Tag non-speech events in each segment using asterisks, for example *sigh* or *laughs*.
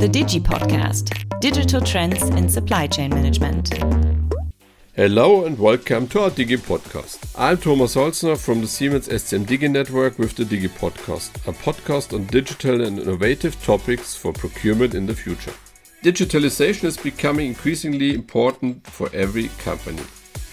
The Digi Podcast Digital Trends in Supply Chain Management. Hello and welcome to our Digi Podcast. I'm Thomas Holzner from the Siemens SCM Digi Network with the Digi Podcast, a podcast on digital and innovative topics for procurement in the future. Digitalization is becoming increasingly important for every company.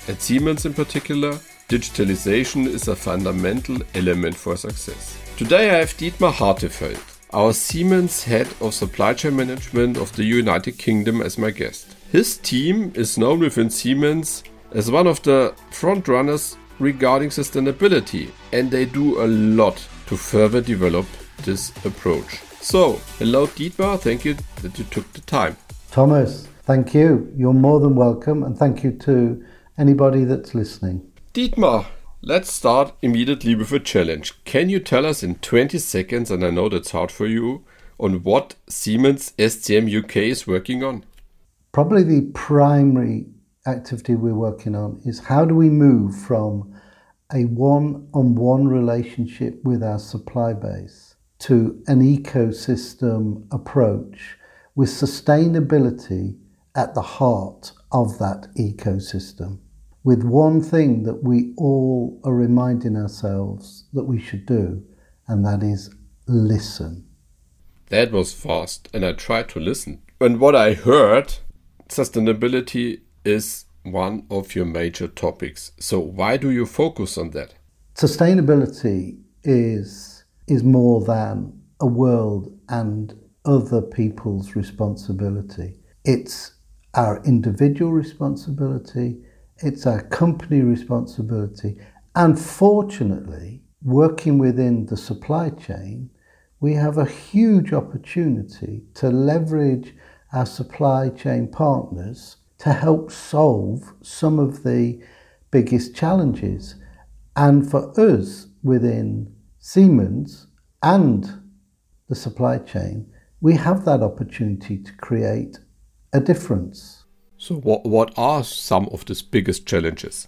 At Siemens in particular, digitalization is a fundamental element for success. Today I have Dietmar Hartefeld, our Siemens head of supply chain management of the United Kingdom, as my guest. His team is known within Siemens as one of the front runners regarding sustainability, and they do a lot to further develop this approach. So, hello Dietmar, thank you that you took the time. Thomas, thank you. You're more than welcome, and thank you to anybody that's listening. Dietmar, let's start immediately with a challenge. Can you tell us in 20 seconds, and I know that's hard for you, on what Siemens SCM UK is working on? Probably the primary activity we're working on is how do we move from a one on one relationship with our supply base to an ecosystem approach with sustainability at the heart of that ecosystem. With one thing that we all are reminding ourselves that we should do, and that is listen. That was fast, and I tried to listen. And what I heard sustainability is one of your major topics. So why do you focus on that? Sustainability is is more than a world and other people's responsibility. It's our individual responsibility, it's our company responsibility, and fortunately, working within the supply chain, we have a huge opportunity to leverage our supply chain partners to help solve some of the biggest challenges. And for us within Siemens and the supply chain, we have that opportunity to create a difference. So, what, what are some of the biggest challenges?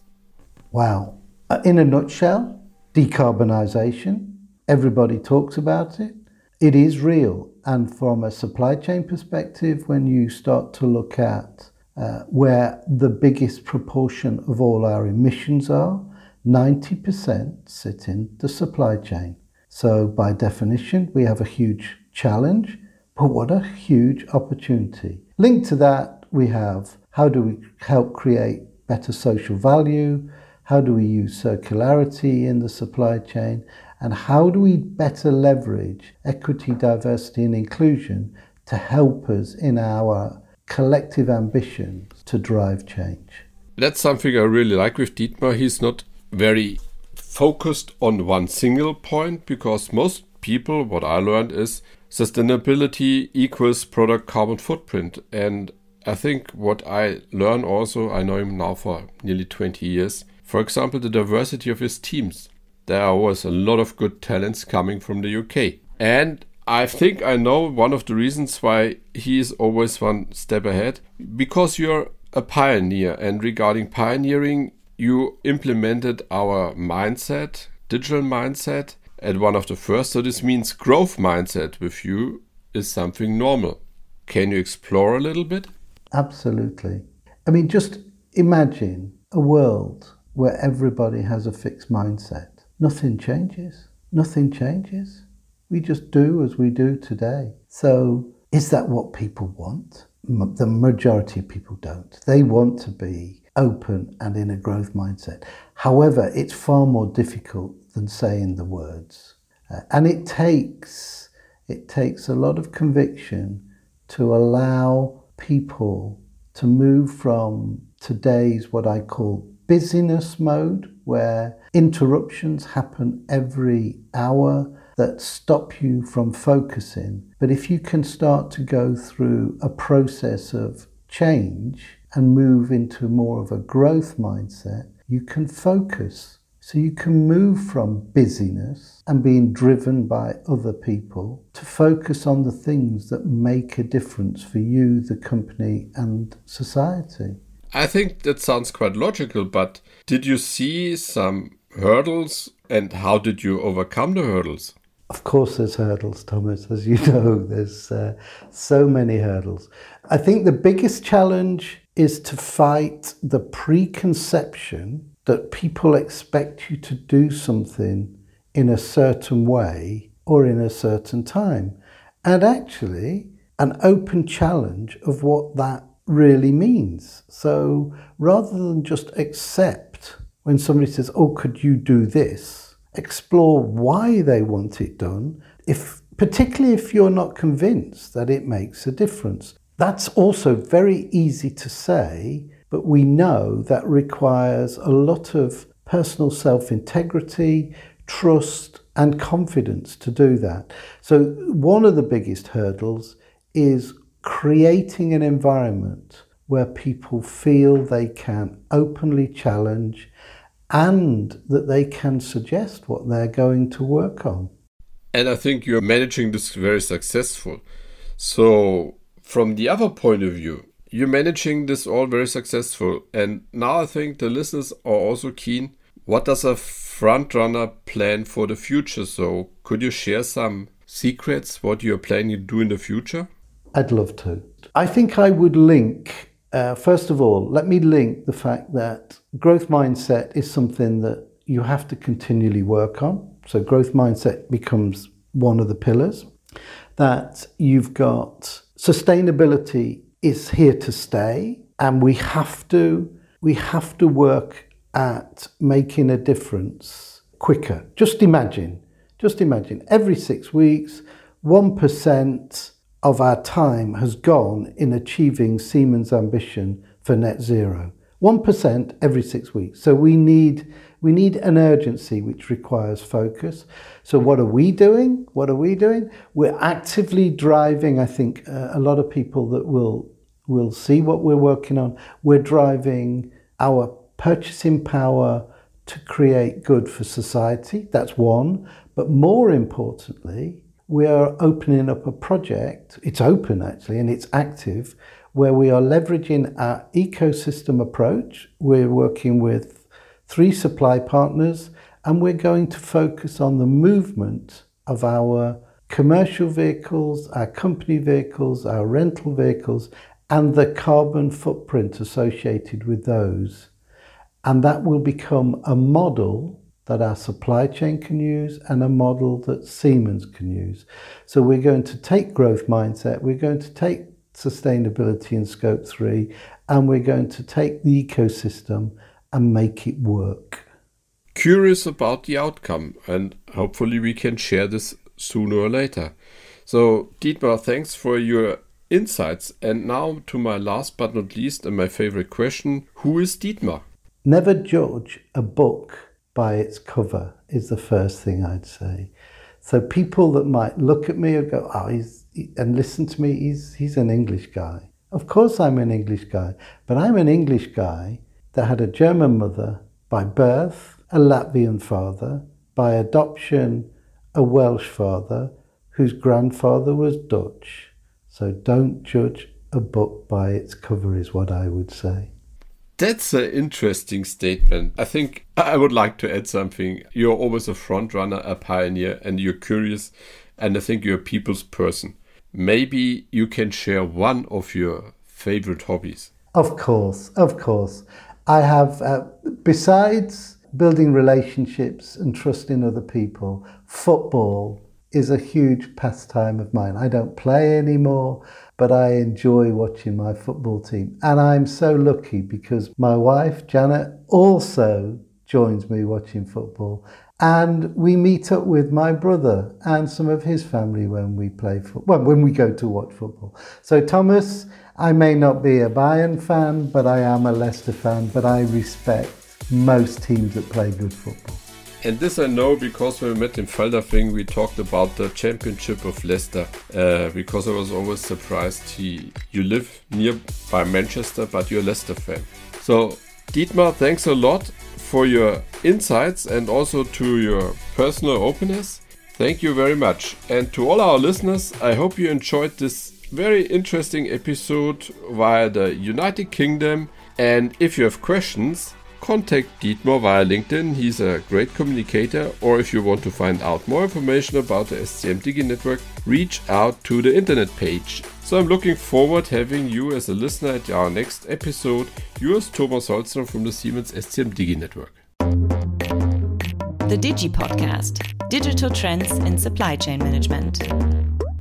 Wow. Uh, in a nutshell, decarbonisation. Everybody talks about it. It is real. And from a supply chain perspective, when you start to look at uh, where the biggest proportion of all our emissions are, 90% sit in the supply chain. So, by definition, we have a huge challenge, but what a huge opportunity. Linked to that, we have how do we help create better social value? How do we use circularity in the supply chain? And how do we better leverage equity, diversity, and inclusion to help us in our collective ambitions to drive change? That's something I really like with Dietmar. He's not very focused on one single point because most people, what I learned is sustainability equals product carbon footprint. And I think what I learn also, I know him now for nearly 20 years. For example, the diversity of his teams. There was a lot of good talents coming from the UK. And I think I know one of the reasons why he is always one step ahead because you're a pioneer. And regarding pioneering, you implemented our mindset, digital mindset, at one of the first. So this means growth mindset with you is something normal. Can you explore a little bit? Absolutely. I mean, just imagine a world where everybody has a fixed mindset. Nothing changes. Nothing changes. We just do as we do today. So, is that what people want? The majority of people don't. They want to be open and in a growth mindset. However, it's far more difficult than saying the words. Uh, and it takes it takes a lot of conviction to allow people to move from today's what I call busyness mode, where interruptions happen every hour that stop you from focusing. But if you can start to go through a process of change and move into more of a growth mindset, you can focus. So you can move from busyness and being driven by other people to focus on the things that make a difference for you, the company, and society. I think that sounds quite logical, but did you see some hurdles and how did you overcome the hurdles? Of course, there's hurdles, Thomas. As you *laughs* know, there's uh, so many hurdles. I think the biggest challenge is to fight the preconception that people expect you to do something in a certain way or in a certain time. And actually, an open challenge of what that really means. So rather than just accept when somebody says, Oh, could you do this? Explore why they want it done, if, particularly if you're not convinced that it makes a difference. That's also very easy to say, but we know that requires a lot of personal self integrity, trust, and confidence to do that. So, one of the biggest hurdles is creating an environment where people feel they can openly challenge and that they can suggest what they're going to work on. And I think you're managing this very successful. So, from the other point of view, you're managing this all very successful. And now I think the listeners are also keen. What does a front runner plan for the future? So, could you share some secrets what you're planning to do in the future? I'd love to. I think I would link, uh, first of all, let me link the fact that growth mindset is something that you have to continually work on. So, growth mindset becomes one of the pillars. That you've got sustainability is here to stay, and we have to we have to work at making a difference quicker. Just imagine, just imagine every six weeks, one percent of our time has gone in achieving Siemens' ambition for net zero. 1% every six weeks. So we need, we need an urgency which requires focus. So what are we doing? What are we doing? We're actively driving, I think, uh, a lot of people that will, will see what we're working on. We're driving our purchasing power to create good for society. That's one. But more importantly, we are opening up a project, it's open actually, and it's active, where we are leveraging our ecosystem approach. We're working with three supply partners, and we're going to focus on the movement of our commercial vehicles, our company vehicles, our rental vehicles, and the carbon footprint associated with those. And that will become a model that our supply chain can use and a model that Siemens can use. So we're going to take growth mindset, we're going to take sustainability in scope 3 and we're going to take the ecosystem and make it work. Curious about the outcome and hopefully we can share this sooner or later. So Dietmar, thanks for your insights. And now to my last but not least and my favorite question, who is Dietmar? Never judge a book by its cover is the first thing I'd say. So people that might look at me and go, "Oh, he's," and listen to me, he's he's an English guy. Of course, I'm an English guy, but I'm an English guy that had a German mother by birth, a Latvian father, by adoption, a Welsh father, whose grandfather was Dutch. So don't judge a book by its cover, is what I would say. That's an interesting statement. I think I would like to add something. You're always a front runner, a pioneer, and you're curious, and I think you're a people's person. Maybe you can share one of your favorite hobbies. Of course, of course. I have, uh, besides building relationships and trusting other people, football is a huge pastime of mine. I don't play anymore, but I enjoy watching my football team. And I'm so lucky because my wife, Janet, also joins me watching football. And we meet up with my brother and some of his family when we play football, well, when we go to watch football. So, Thomas, I may not be a Bayern fan, but I am a Leicester fan, but I respect most teams that play good football. And this I know because when we met in Feldafing, we talked about the championship of Leicester. Uh, because I was always surprised he you live nearby Manchester, but you're a Leicester fan. So Dietmar, thanks a lot for your insights and also to your personal openness. Thank you very much. And to all our listeners, I hope you enjoyed this very interesting episode via the United Kingdom. And if you have questions, contact Dietmar via LinkedIn. He's a great communicator. Or if you want to find out more information about the SCM Digi network, reach out to the internet page. So I'm looking forward having you as a listener at our next episode. Yours, Thomas Holzner from the Siemens SCM Digi network. The Digi Podcast Digital Trends in Supply Chain Management.